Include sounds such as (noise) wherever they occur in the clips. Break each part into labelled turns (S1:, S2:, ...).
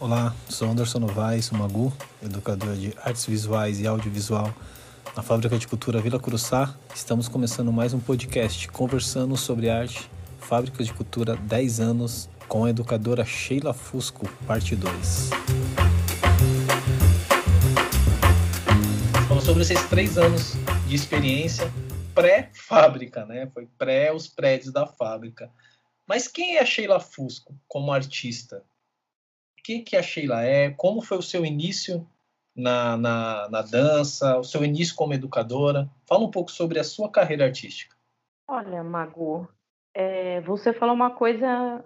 S1: Olá, sou Anderson Novaes, Magu, educador de artes visuais e audiovisual na Fábrica de Cultura Vila Curuçá. Estamos começando mais um podcast conversando sobre arte, Fábrica de Cultura 10 anos, com a educadora Sheila Fusco, parte 2. Falamos sobre esses três anos de experiência pré-fábrica, né? Foi pré os prédios da fábrica. Mas quem é a Sheila Fusco como artista? Que, que a Sheila é, como foi o seu início na, na, na dança, o seu início como educadora. Fala um pouco sobre a sua carreira artística.
S2: Olha, Mago, é, você falou uma coisa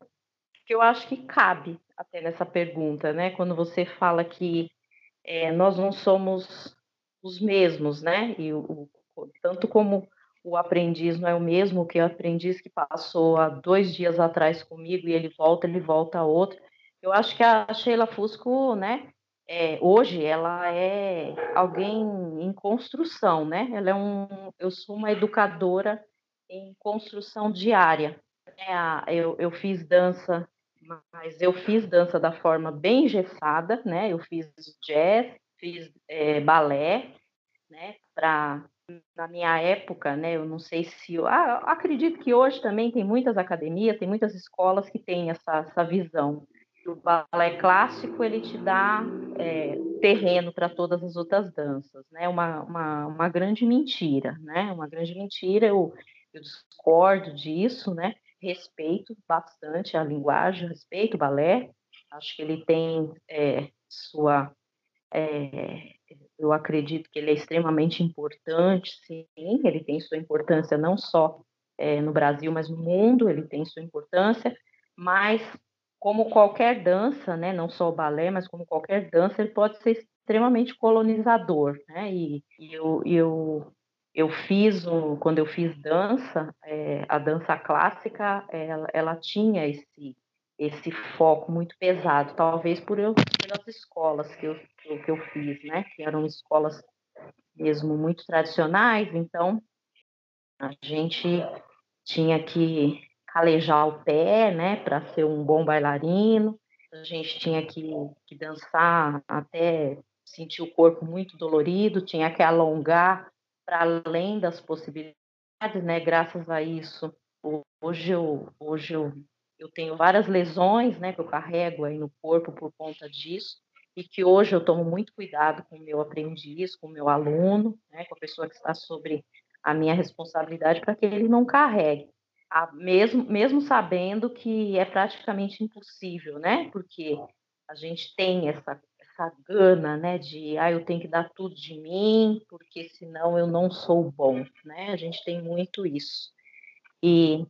S2: que eu acho que cabe até nessa pergunta, né? Quando você fala que é, nós não somos os mesmos, né? E o, o, tanto como o aprendiz não é o mesmo que o aprendiz que passou há dois dias atrás comigo e ele volta, ele volta a outro. Eu acho que a Sheila Fusco, né, é, hoje ela é alguém em construção, né? Ela é um, eu sou uma educadora em construção diária. É, eu, eu fiz dança, mas eu fiz dança da forma bem engessada, né? Eu fiz jazz, fiz é, balé, né? Para na minha época, né? Eu não sei se ah, acredito que hoje também tem muitas academias, tem muitas escolas que têm essa, essa visão o balé clássico ele te dá é, terreno para todas as outras danças, né? Uma, uma, uma grande mentira, né? Uma grande mentira. Eu, eu discordo disso, né? Respeito bastante a linguagem, respeito o balé. Acho que ele tem é, sua. É, eu acredito que ele é extremamente importante, sim. Ele tem sua importância não só é, no Brasil, mas no mundo. Ele tem sua importância, mas como qualquer dança, né, não só o balé, mas como qualquer dança, ele pode ser extremamente colonizador, né? E, e eu, eu, eu fiz, um, quando eu fiz dança, é, a dança clássica, ela, ela tinha esse, esse foco muito pesado, talvez por eu, pelas escolas que eu, que eu fiz, né? Que eram escolas mesmo muito tradicionais, então a gente tinha que calejar o pé, né, para ser um bom bailarino. A gente tinha que, que dançar até sentir o corpo muito dolorido, tinha que alongar para além das possibilidades, né? Graças a isso, hoje eu, hoje eu, eu tenho várias lesões, né, que eu carrego aí no corpo por conta disso e que hoje eu tomo muito cuidado com o meu aprendiz, com o meu aluno, né, com a pessoa que está sobre a minha responsabilidade para que ele não carregue mesmo, mesmo sabendo que é praticamente impossível, né? Porque a gente tem essa, essa gana, né? De, ah, eu tenho que dar tudo de mim, porque senão eu não sou bom, né? A gente tem muito isso. E,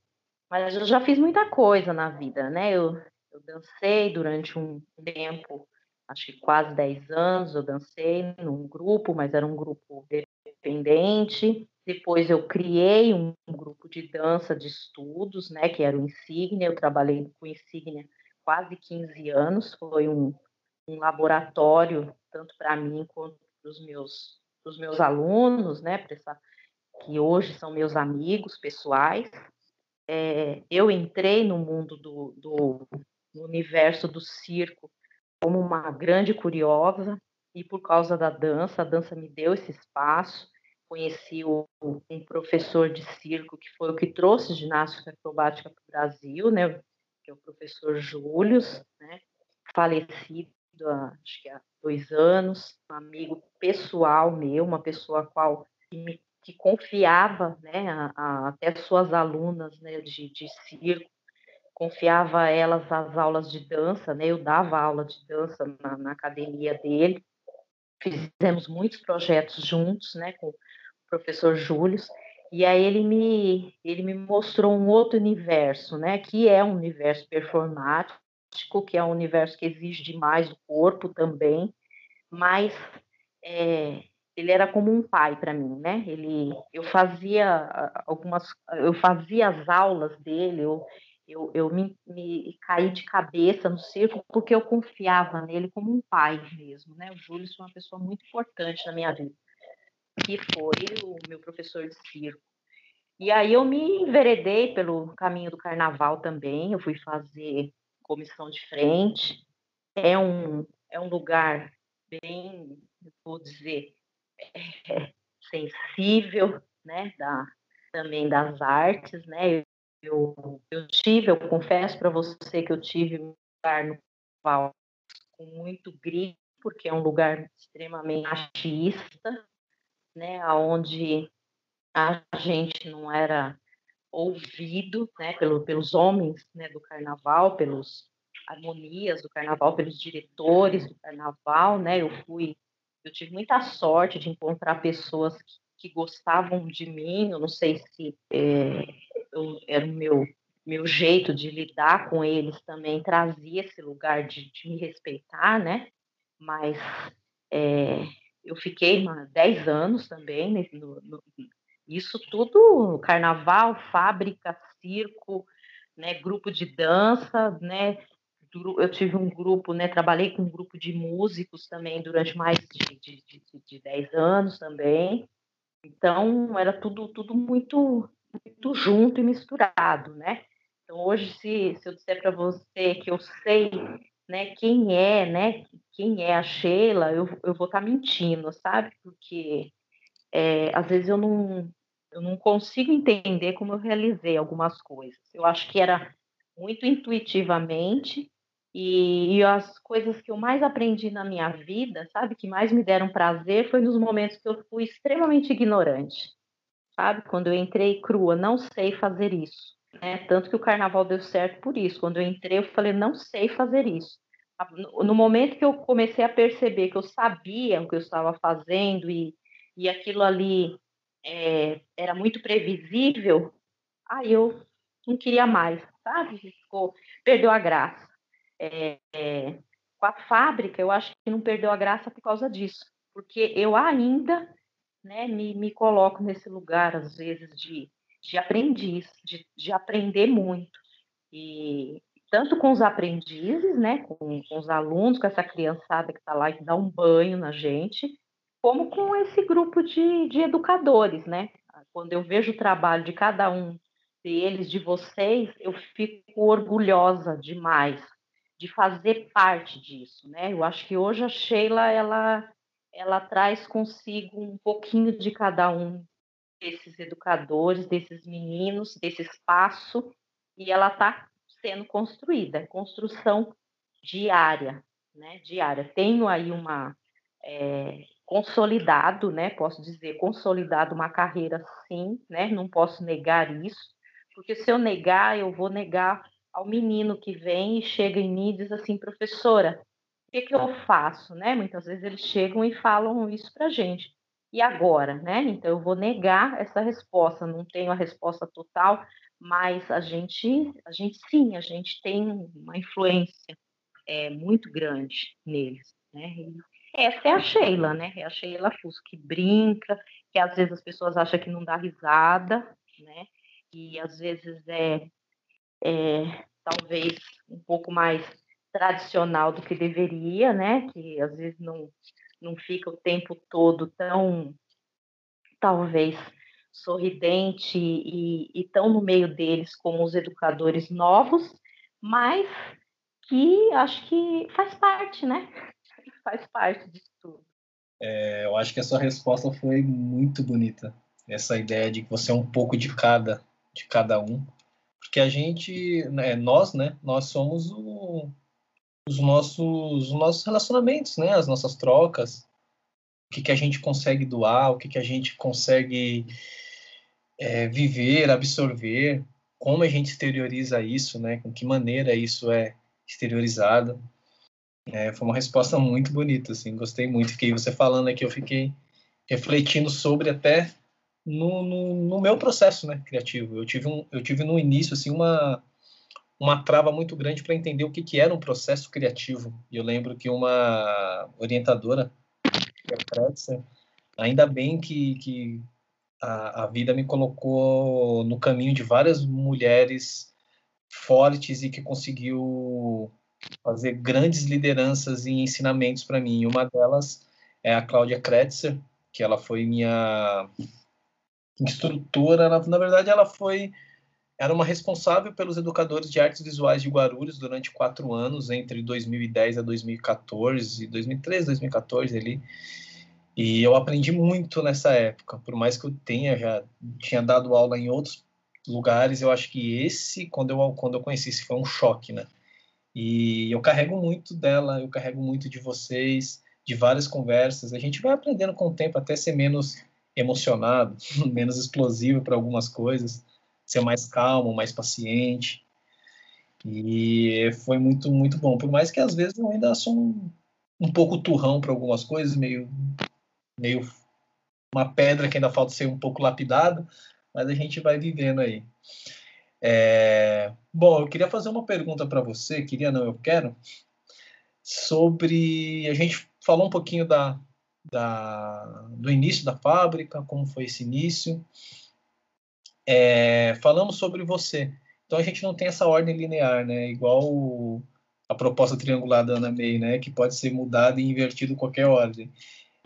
S2: mas eu já fiz muita coisa na vida, né? Eu, eu dancei durante um tempo, acho que quase 10 anos, eu dancei num grupo, mas era um grupo independente. Depois eu criei um, grupo de dança de estudos, né, que era o Insignia. Eu trabalhei com Insignia quase 15 anos. Foi um, um laboratório tanto para mim quanto para os meus, meus alunos, né, essa, que hoje são meus amigos pessoais. É, eu entrei no mundo do, do no universo do circo como uma grande curiosa e por causa da dança, a dança me deu esse espaço conheci o, um professor de circo que foi o que trouxe ginástica acrobática para o Brasil, né, que é o professor Július, né, falecido há, acho que há dois anos, um amigo pessoal meu, uma pessoa qual que, me, que confiava, né, a, a, até suas alunas, né, de, de circo, confiava a elas as aulas de dança, né, eu dava aula de dança na, na academia dele, fizemos muitos projetos juntos, né, com professor Júlio, e aí ele me, ele me mostrou um outro universo, né, que é um universo performático, que é um universo que exige demais do corpo também, mas é, ele era como um pai para mim, né? Ele, eu fazia algumas, eu fazia as aulas dele, eu, eu, eu me, me caí de cabeça no circo porque eu confiava nele como um pai mesmo, né? O Júlio é uma pessoa muito importante na minha vida que foi o meu professor de circo. E aí eu me enveredei pelo caminho do carnaval também, eu fui fazer comissão de frente, é um, é um lugar bem, vou dizer, é, sensível, né, da, também das artes, né, eu, eu tive, eu confesso para você que eu tive um lugar no qual com muito grito, porque é um lugar extremamente machista, né, onde a gente não era ouvido, né, pelo, pelos homens, né, do carnaval, pelos harmonias do carnaval, pelos diretores do carnaval, né, eu fui, eu tive muita sorte de encontrar pessoas que, que gostavam de mim, eu não sei se é, eu, era o meu meu jeito de lidar com eles também trazia esse lugar de, de me respeitar, né? Mas é, eu fiquei 10 anos também, no, no, isso tudo, carnaval, fábrica, circo, né, grupo de dança, né, eu tive um grupo, né, trabalhei com um grupo de músicos também durante mais de, de, de, de 10 anos também, então era tudo, tudo muito, muito junto e misturado, né, então hoje se, se eu disser para você que eu sei né, quem é, né, quem é a Sheila, eu, eu vou estar tá mentindo, sabe? Porque é, às vezes eu não, eu não consigo entender como eu realizei algumas coisas. Eu acho que era muito intuitivamente e, e, as coisas que eu mais aprendi na minha vida, sabe, que mais me deram prazer, foi nos momentos que eu fui extremamente ignorante, sabe? Quando eu entrei crua, não sei fazer isso. Né? Tanto que o carnaval deu certo por isso. Quando eu entrei, eu falei, não sei fazer isso. No momento que eu comecei a perceber que eu sabia o que eu estava fazendo e, e aquilo ali é, era muito previsível, aí eu não queria mais, sabe? Ficou, perdeu a graça. É, é, com a fábrica, eu acho que não perdeu a graça por causa disso, porque eu ainda né, me, me coloco nesse lugar, às vezes, de de aprendiz, de, de aprender muito. E tanto com os aprendizes, né, com, com os alunos, com essa criançada que está lá e que dá um banho na gente, como com esse grupo de, de educadores, né? Quando eu vejo o trabalho de cada um deles, de vocês, eu fico orgulhosa demais de fazer parte disso, né? Eu acho que hoje a Sheila ela ela traz consigo um pouquinho de cada um desses educadores, desses meninos, desse espaço, e ela está sendo construída, construção diária, né? Diária. Tenho aí uma é, consolidado, né? Posso dizer consolidado uma carreira, sim, né? Não posso negar isso, porque se eu negar, eu vou negar ao menino que vem e chega em mim e diz assim, professora, o que, que eu faço, né? Muitas vezes eles chegam e falam isso para gente e agora, né? Então eu vou negar essa resposta, não tenho a resposta total, mas a gente, a gente sim, a gente tem uma influência é, muito grande neles, né? Essa é a Sheila, né? É a Sheila Fusco que brinca, que às vezes as pessoas acham que não dá risada, né? E às vezes é, é talvez um pouco mais tradicional do que deveria, né? Que às vezes não não fica o tempo todo tão, talvez, sorridente e, e tão no meio deles como os educadores novos, mas que acho que faz parte, né? (laughs) Faz parte disso tudo.
S1: É, eu acho que a sua resposta foi muito bonita. Essa ideia de que você é um pouco de cada, de cada um, porque a gente, né, nós, né, nós somos o, os nossos, os nossos relacionamentos, né? As nossas trocas, o que, que a gente consegue doar, o que, que a gente consegue é, viver, absorver, como a gente exterioriza isso, né? Com que maneira isso é exteriorizado. É, foi uma resposta muito bonita, assim, gostei muito. Fiquei você falando aqui, eu fiquei refletindo sobre até no, no, no meu processo, né, criativo. Eu tive um, eu tive no início assim uma uma trava muito grande para entender o que, que era um processo criativo. E eu lembro que uma orientadora, Kretzer, ainda bem que, que a, a vida me colocou no caminho de várias mulheres fortes e que conseguiu fazer grandes lideranças e ensinamentos para mim. Uma delas é a Cláudia Kretzer, que ela foi minha instrutora, na, na verdade ela foi era uma responsável pelos educadores de artes visuais de Guarulhos durante quatro anos, entre 2010 a 2014, 2013, 2014 ali. E eu aprendi muito nessa época, por mais que eu tenha já tinha dado aula em outros lugares, eu acho que esse, quando eu quando eu conheci, esse foi um choque, né? E eu carrego muito dela, eu carrego muito de vocês, de várias conversas. A gente vai aprendendo com o tempo até ser menos emocionado, (laughs) menos explosivo para algumas coisas ser mais calmo, mais paciente. E foi muito, muito bom. Por mais que às vezes eu ainda sou um, um pouco turrão para algumas coisas, meio, meio uma pedra que ainda falta ser um pouco lapidada, mas a gente vai vivendo aí. É... Bom, eu queria fazer uma pergunta para você, queria não, eu quero, sobre. A gente falou um pouquinho da, da, do início da fábrica, como foi esse início é, falamos sobre você. Então a gente não tem essa ordem linear, né? Igual a proposta triangular da Ana May, né? Que pode ser mudada e invertida em qualquer ordem.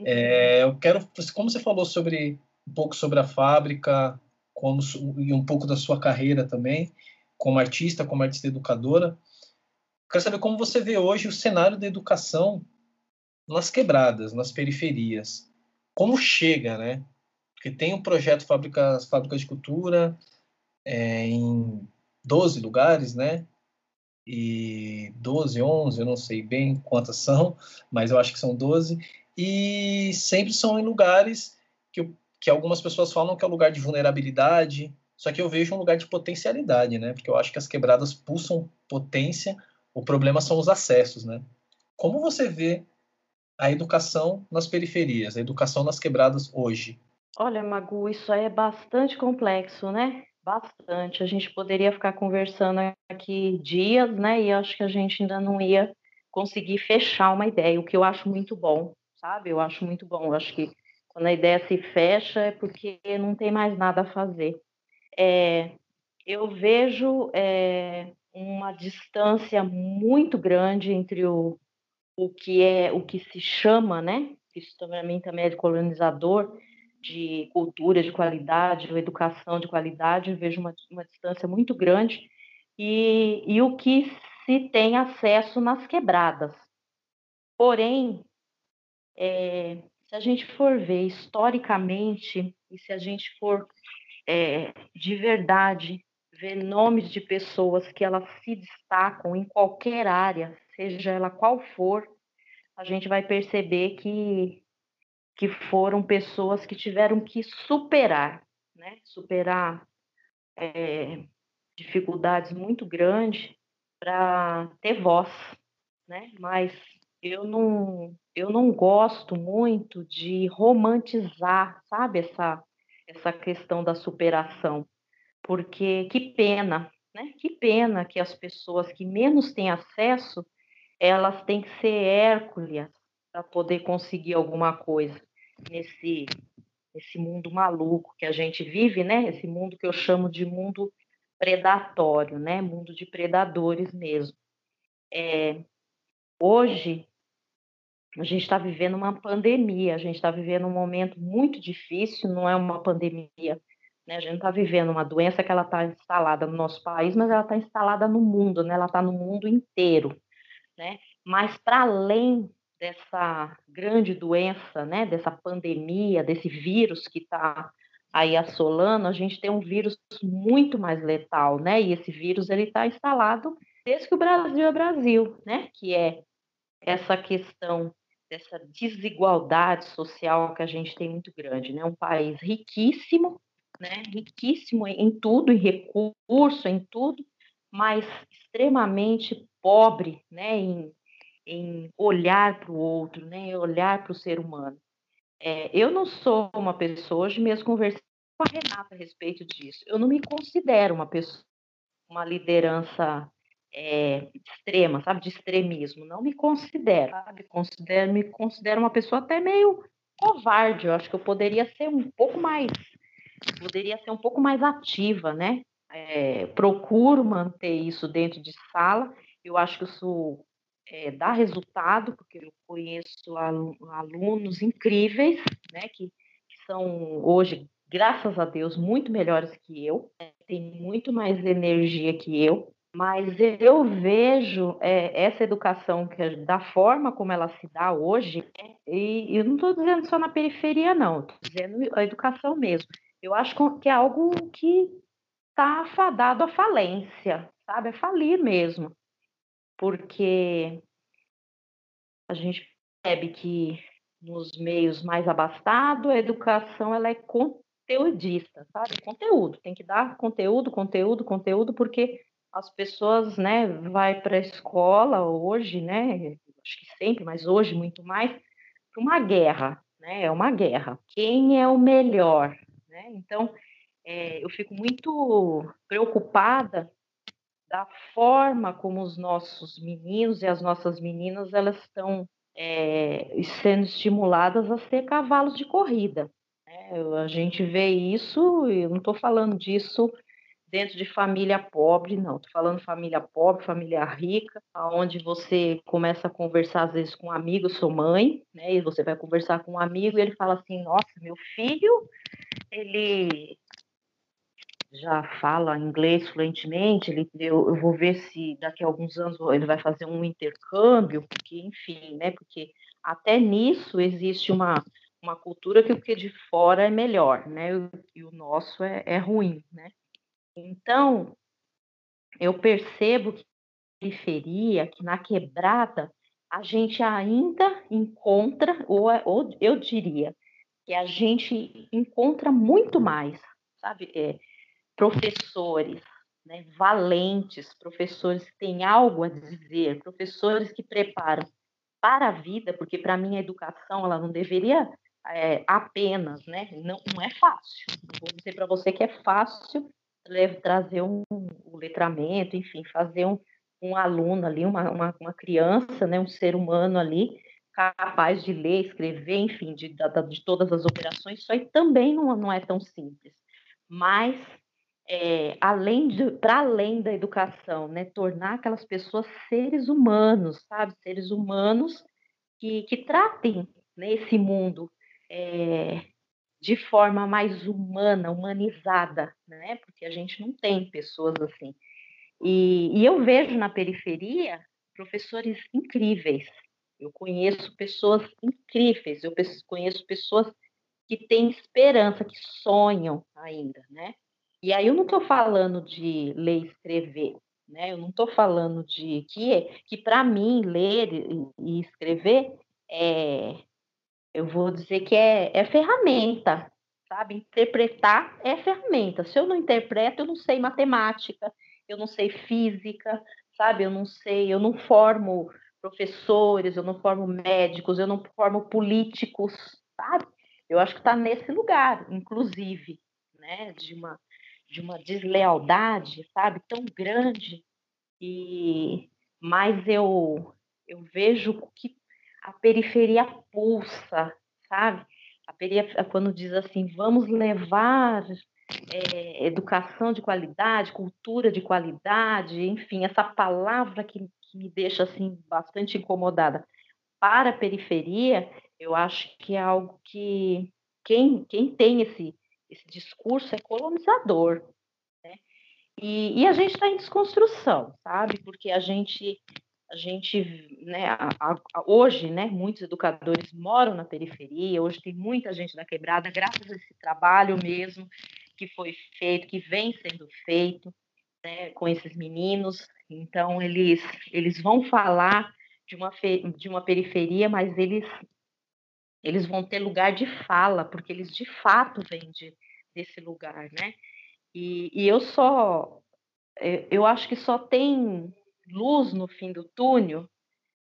S1: É, eu quero, como você falou sobre um pouco sobre a fábrica, como e um pouco da sua carreira também, como artista, como artista educadora. Quero saber como você vê hoje o cenário da educação nas quebradas, nas periferias. Como chega, né? Porque tem um projeto Fábricas, Fábricas de Cultura é, em 12 lugares, né? E 12, 11, eu não sei bem quantas são, mas eu acho que são 12. E sempre são em lugares que, que algumas pessoas falam que é um lugar de vulnerabilidade, só que eu vejo um lugar de potencialidade, né? Porque eu acho que as quebradas pulsam potência, o problema são os acessos, né? Como você vê a educação nas periferias, a educação nas quebradas hoje?
S2: Olha, Magu, isso aí é bastante complexo, né? Bastante. A gente poderia ficar conversando aqui dias, né? E acho que a gente ainda não ia conseguir fechar uma ideia, o que eu acho muito bom, sabe? Eu acho muito bom. Eu acho que quando a ideia se fecha é porque não tem mais nada a fazer. É, eu vejo é, uma distância muito grande entre o, o que é o que se chama, né? Isso também também é de colonizador de cultura de qualidade, ou educação de qualidade, vejo uma, uma distância muito grande, e, e o que se tem acesso nas quebradas. Porém, é, se a gente for ver historicamente, e se a gente for é, de verdade ver nomes de pessoas que elas se destacam em qualquer área, seja ela qual for, a gente vai perceber que que foram pessoas que tiveram que superar, né? Superar é, dificuldades muito grandes para ter voz, né? Mas eu não, eu não gosto muito de romantizar, sabe, essa, essa questão da superação, porque que pena, né? Que pena que as pessoas que menos têm acesso, elas têm que ser Hércules para poder conseguir alguma coisa nesse esse mundo maluco que a gente vive, né? Esse mundo que eu chamo de mundo predatório, né? Mundo de predadores mesmo. É, hoje a gente está vivendo uma pandemia, a gente está vivendo um momento muito difícil, não é uma pandemia, né? A gente está vivendo uma doença que ela está instalada no nosso país, mas ela está instalada no mundo, né? Ela está no mundo inteiro, né? Mas para além dessa grande doença, né, dessa pandemia, desse vírus que está aí assolando, a gente tem um vírus muito mais letal, né? E esse vírus ele está instalado desde que o Brasil é Brasil, né? Que é essa questão dessa desigualdade social que a gente tem muito grande, né? Um país riquíssimo, né? Riquíssimo em tudo, em recurso, em tudo, mas extremamente pobre, né? Em em olhar para o outro, né? olhar para o ser humano. É, eu não sou uma pessoa, hoje mesmo conversei com a Renata a respeito disso. Eu não me considero uma pessoa, uma liderança é, extrema, sabe, de extremismo. Não me considero, sabe? Considero, me considero uma pessoa até meio covarde. Eu acho que eu poderia ser um pouco mais, poderia ser um pouco mais ativa, né? É, procuro manter isso dentro de sala. Eu acho que isso é, dá resultado, porque eu conheço alunos incríveis, né, que, que são hoje graças a Deus, muito melhores que eu, né, têm muito mais energia que eu, mas eu vejo é, essa educação que da forma como ela se dá hoje, e eu não estou dizendo só na periferia, não, estou dizendo a educação mesmo. Eu acho que é algo que está afadado à falência, sabe? É falir mesmo. Porque a gente percebe que nos meios mais abastados, a educação ela é conteudista, sabe? Conteúdo, tem que dar conteúdo, conteúdo, conteúdo, porque as pessoas, né, vai para a escola hoje, né, acho que sempre, mas hoje muito mais, para uma guerra, né, é uma guerra. Quem é o melhor, né? Então, é, eu fico muito preocupada da forma como os nossos meninos e as nossas meninas elas estão é, sendo estimuladas a ser cavalos de corrida. Né? A gente vê isso, eu não estou falando disso dentro de família pobre, não. Estou falando família pobre, família rica, onde você começa a conversar às vezes com um amigo, sua mãe, né? E você vai conversar com um amigo e ele fala assim: Nossa, meu filho, ele já fala inglês fluentemente, ele, eu, eu, vou ver se daqui a alguns anos ele vai fazer um intercâmbio, porque, enfim, né, porque até nisso existe uma, uma cultura que o que de fora é melhor, né, e o nosso é, é ruim, né. Então, eu percebo que na periferia, que na quebrada, a gente ainda encontra, ou, ou eu diria, que a gente encontra muito mais, sabe, é, professores né, valentes, professores que têm algo a dizer, professores que preparam para a vida, porque para mim a educação ela não deveria é, apenas, né? Não, não é fácil. Vou dizer para você que é fácil trazer um, um letramento, enfim, fazer um, um aluno ali, uma, uma, uma, criança, né, um ser humano ali, capaz de ler, escrever, enfim, de, de, de todas as operações, isso aí também não, não é tão simples. Mas é, além para além da educação, né, tornar aquelas pessoas seres humanos, sabe, seres humanos que, que tratem né, mundo é, de forma mais humana, humanizada, né, porque a gente não tem pessoas assim. E, e eu vejo na periferia professores incríveis. Eu conheço pessoas incríveis. Eu conheço pessoas que têm esperança, que sonham ainda, né? E aí eu não estou falando de ler e escrever, né? Eu não estou falando de que, que para mim ler e, e escrever é, eu vou dizer que é, é ferramenta, sabe? Interpretar é ferramenta. Se eu não interpreto, eu não sei matemática, eu não sei física, sabe? Eu não sei, eu não formo professores, eu não formo médicos, eu não formo políticos, sabe? Eu acho que está nesse lugar, inclusive, né? De uma de uma deslealdade, sabe, tão grande. E mas eu eu vejo que a periferia pulsa, sabe? A periferia, quando diz assim, vamos levar é, educação de qualidade, cultura de qualidade, enfim, essa palavra que, que me deixa assim bastante incomodada para a periferia, eu acho que é algo que quem, quem tem esse esse discurso é colonizador. Né? E, e a gente está em desconstrução, sabe? Porque a gente, a gente né, a, a, hoje, né, muitos educadores moram na periferia, hoje tem muita gente na quebrada, graças a esse trabalho mesmo que foi feito, que vem sendo feito né, com esses meninos. Então, eles, eles vão falar de uma, de uma periferia, mas eles eles vão ter lugar de fala, porque eles de fato vêm de, desse lugar, né? E, e eu só, é, eu acho que só tem luz no fim do túnel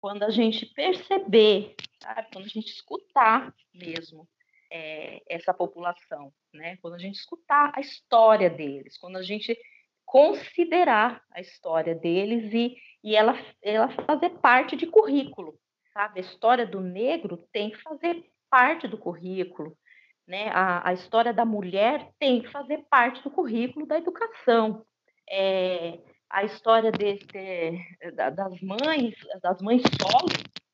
S2: quando a gente perceber, sabe? Quando a gente escutar mesmo é, essa população, né? Quando a gente escutar a história deles, quando a gente considerar a história deles e, e ela, ela fazer parte de currículo, sabe? A história do negro tem que fazer parte do currículo, né? A, a história da mulher tem que fazer parte do currículo da educação. É, a história desse, das mães, das mães solo,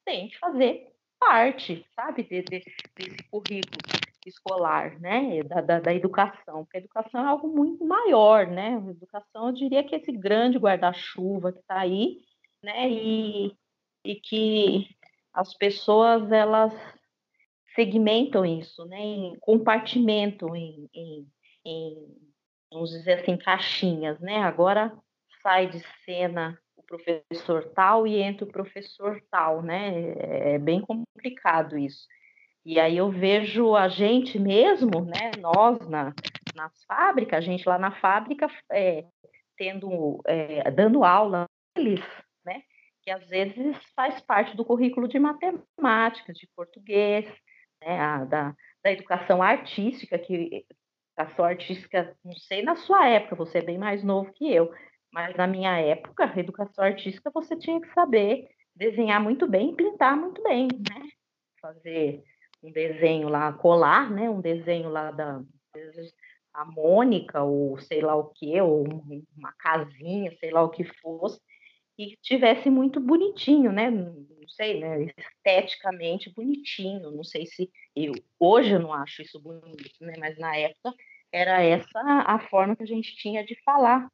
S2: tem que fazer parte, sabe, de, de, desse currículo. escolar, né, da, da, da, educação, porque a educação é algo muito maior, né, a educação, eu diria que é esse grande guarda-chuva que está aí, né, e, e que as pessoas, elas segmentam isso, né, em compartimentam em, em, em, vamos dizer assim, caixinhas, né, agora sai de cena o professor tal e entra o professor tal, né, é, é bem complicado isso. E aí eu vejo a gente mesmo, né, nós na, nas fábricas, a gente lá na fábrica é, tendo, é, dando aula eles, né, que às vezes faz parte do currículo de matemática, de português, né, a, da, da educação artística, que educação artística, não sei na sua época, você é bem mais novo que eu, mas na minha época, educação artística, você tinha que saber desenhar muito bem e pintar muito bem, né? Fazer um desenho lá, colar, né? Um desenho lá da a Mônica, ou sei lá o que, ou uma casinha, sei lá o que fosse, e tivesse muito bonitinho, né? Não sei, né? Esteticamente bonitinho. Não sei se eu hoje eu não acho isso bonito, né? Mas na época era essa a forma que a gente tinha de falar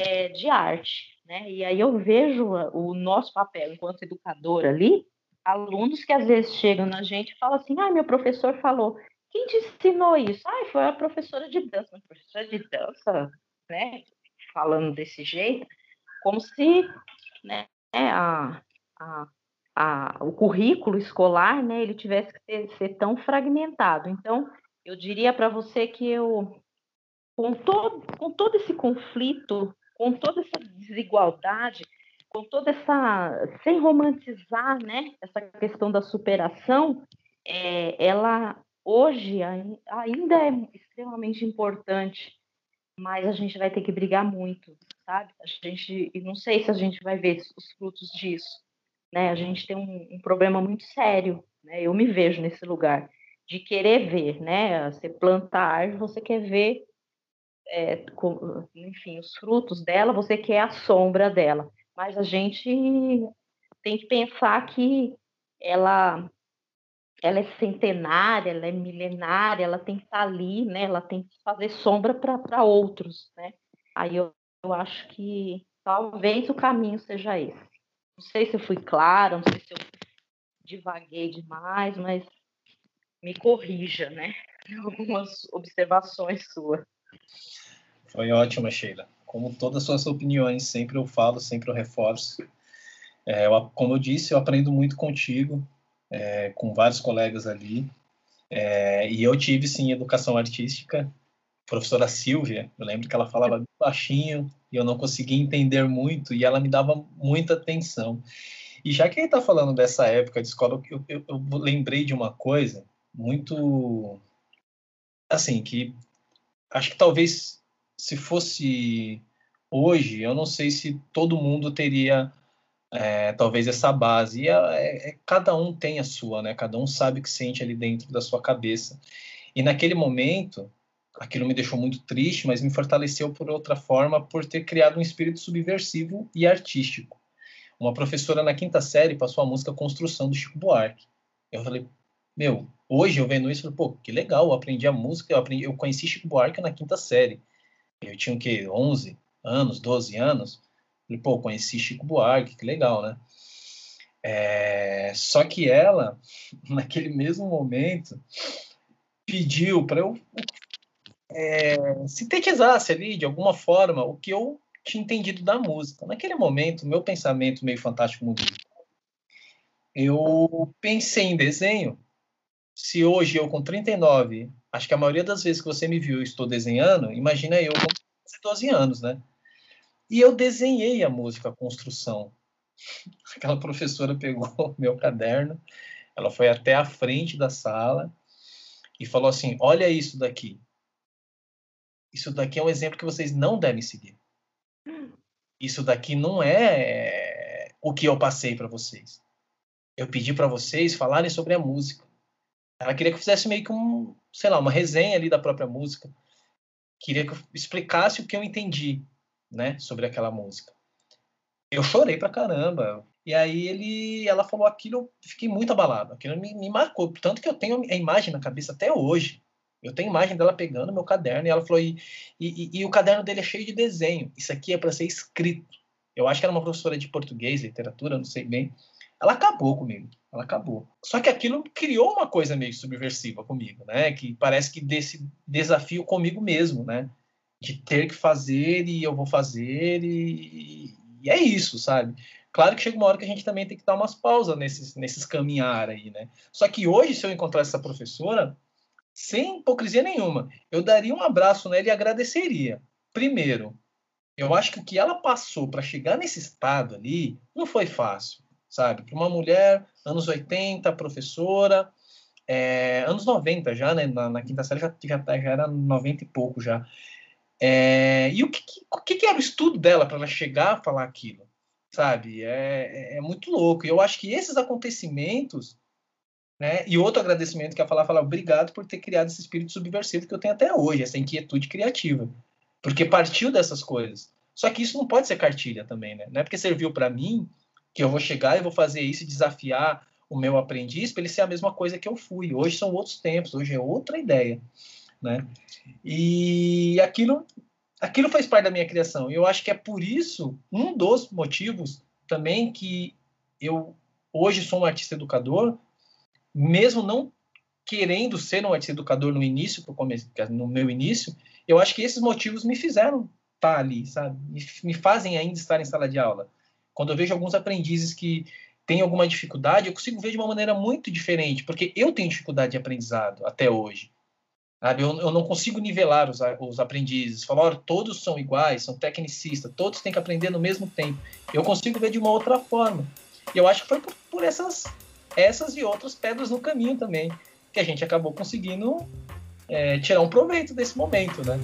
S2: é, de arte, né? E aí eu vejo o nosso papel enquanto educador ali alunos que às vezes chegam na gente e falam assim: ah, meu professor falou, quem te ensinou isso? Ah, foi a professora de dança. Mas professora de dança, né? Falando desse jeito, como se né, a, a, a, o currículo escolar né, ele tivesse que ser, ser tão fragmentado. Então, eu diria para você que eu, com todo, com todo esse conflito, com toda essa desigualdade, com toda essa, sem romantizar, né, essa questão da superação, é, ela hoje ainda é extremamente importante, mas a gente vai ter que brigar muito, sabe? A gente, e não sei se a gente vai ver os frutos disso, né? A gente tem um, um problema muito sério, né? Eu me vejo nesse lugar de querer ver, né? Você planta a árvore, você quer ver, é, com, enfim, os frutos dela, você quer a sombra dela mas a gente tem que pensar que ela ela é centenária, ela é milenária, ela tem que estar ali, né? Ela tem que fazer sombra para outros, né? Aí eu, eu acho que talvez o caminho seja esse. Não sei se eu fui clara, não sei se eu divaguei demais, mas me corrija, né? (laughs) Algumas observações suas.
S1: Foi ótima, Sheila como todas as suas opiniões, sempre eu falo, sempre eu reforço. É, eu, como eu disse, eu aprendo muito contigo, é, com vários colegas ali. É, e eu tive, sim, educação artística. Professora Silvia, eu lembro que ela falava (laughs) baixinho e eu não conseguia entender muito e ela me dava muita atenção. E já que gente está falando dessa época de escola, eu, eu, eu lembrei de uma coisa muito. Assim, que acho que talvez se fosse hoje, eu não sei se todo mundo teria é, talvez essa base. E é, é, é, cada um tem a sua, né? Cada um sabe o que sente ali dentro da sua cabeça. E naquele momento, aquilo me deixou muito triste, mas me fortaleceu por outra forma, por ter criado um espírito subversivo e artístico. Uma professora na quinta série passou a música Construção do Chico Buarque. Eu falei, meu, hoje eu vendo isso, eu falei, pô, que legal, eu aprendi a música, eu, aprendi, eu conheci Chico Buarque na quinta série eu tinha o quê? 11 anos, 12 anos. Falei, pô, conheci Chico Buarque, que legal, né? É, só que ela, (laughs) naquele mesmo momento, pediu para eu é, sintetizasse ali, de alguma forma, o que eu tinha entendido da música. Naquele momento, meu pensamento meio fantástico mudou. Eu pensei em desenho. Se hoje eu, com 39, acho que a maioria das vezes que você me viu estou desenhando, imagina eu com 12 anos, né? E eu desenhei a música Construção. (laughs) Aquela professora pegou (laughs) meu caderno, ela foi até a frente da sala e falou assim: Olha isso daqui. Isso daqui é um exemplo que vocês não devem seguir. Isso daqui não é o que eu passei para vocês. Eu pedi para vocês falarem sobre a música. Ela queria que eu fizesse meio que um, sei lá, uma resenha ali da própria música. Queria que eu explicasse o que eu entendi, né, sobre aquela música. Eu chorei pra caramba. E aí ele, ela falou aquilo, eu fiquei muito abalado. Aquilo me, me marcou, tanto que eu tenho a imagem na cabeça até hoje. Eu tenho imagem dela pegando meu caderno e ela falou: e, e, e o caderno dele é cheio de desenho. Isso aqui é para ser escrito. Eu acho que era uma professora de português, literatura, não sei bem. Ela acabou comigo. Ela acabou. Só que aquilo criou uma coisa meio subversiva comigo, né? Que parece que desse desafio comigo mesmo, né? De ter que fazer e eu vou fazer e, e é isso, sabe? Claro que chega uma hora que a gente também tem que dar umas pausas nesses, nesses caminhar aí, né? Só que hoje, se eu encontrar essa professora, sem hipocrisia nenhuma, eu daria um abraço nela e agradeceria. Primeiro, eu acho que o que ela passou para chegar nesse estado ali não foi fácil, sabe? Para uma mulher, anos 80, professora, é, anos 90 já, né? Na, na quinta série já, já, já, era 90 e pouco já. É, e o que, que, que, era o estudo dela para ela chegar a falar aquilo, sabe? É, é, é muito louco. E eu acho que esses acontecimentos né? E outro agradecimento que é falar, falar obrigado por ter criado esse espírito subversivo que eu tenho até hoje, essa inquietude criativa, porque partiu dessas coisas. Só que isso não pode ser cartilha também, né? Não é porque serviu para mim que eu vou chegar e vou fazer isso e desafiar o meu aprendiz para ele ser a mesma coisa que eu fui. Hoje são outros tempos, hoje é outra ideia, né? E aquilo, aquilo faz parte da minha criação. Eu acho que é por isso um dos motivos também que eu hoje sou um artista educador, mesmo não querendo ser um educador no início, no meu início, eu acho que esses motivos me fizeram estar ali, sabe? Me fazem ainda estar em sala de aula. Quando eu vejo alguns aprendizes que têm alguma dificuldade, eu consigo ver de uma maneira muito diferente, porque eu tenho dificuldade de aprendizado até hoje. Sabe? Eu, eu não consigo nivelar os, os aprendizes, falar, todos são iguais, são tecnicistas, todos têm que aprender no mesmo tempo. Eu consigo ver de uma outra forma. E eu acho que foi por, por essas essas e outras pedras no caminho também, que a gente acabou conseguindo é, tirar um proveito desse momento, né?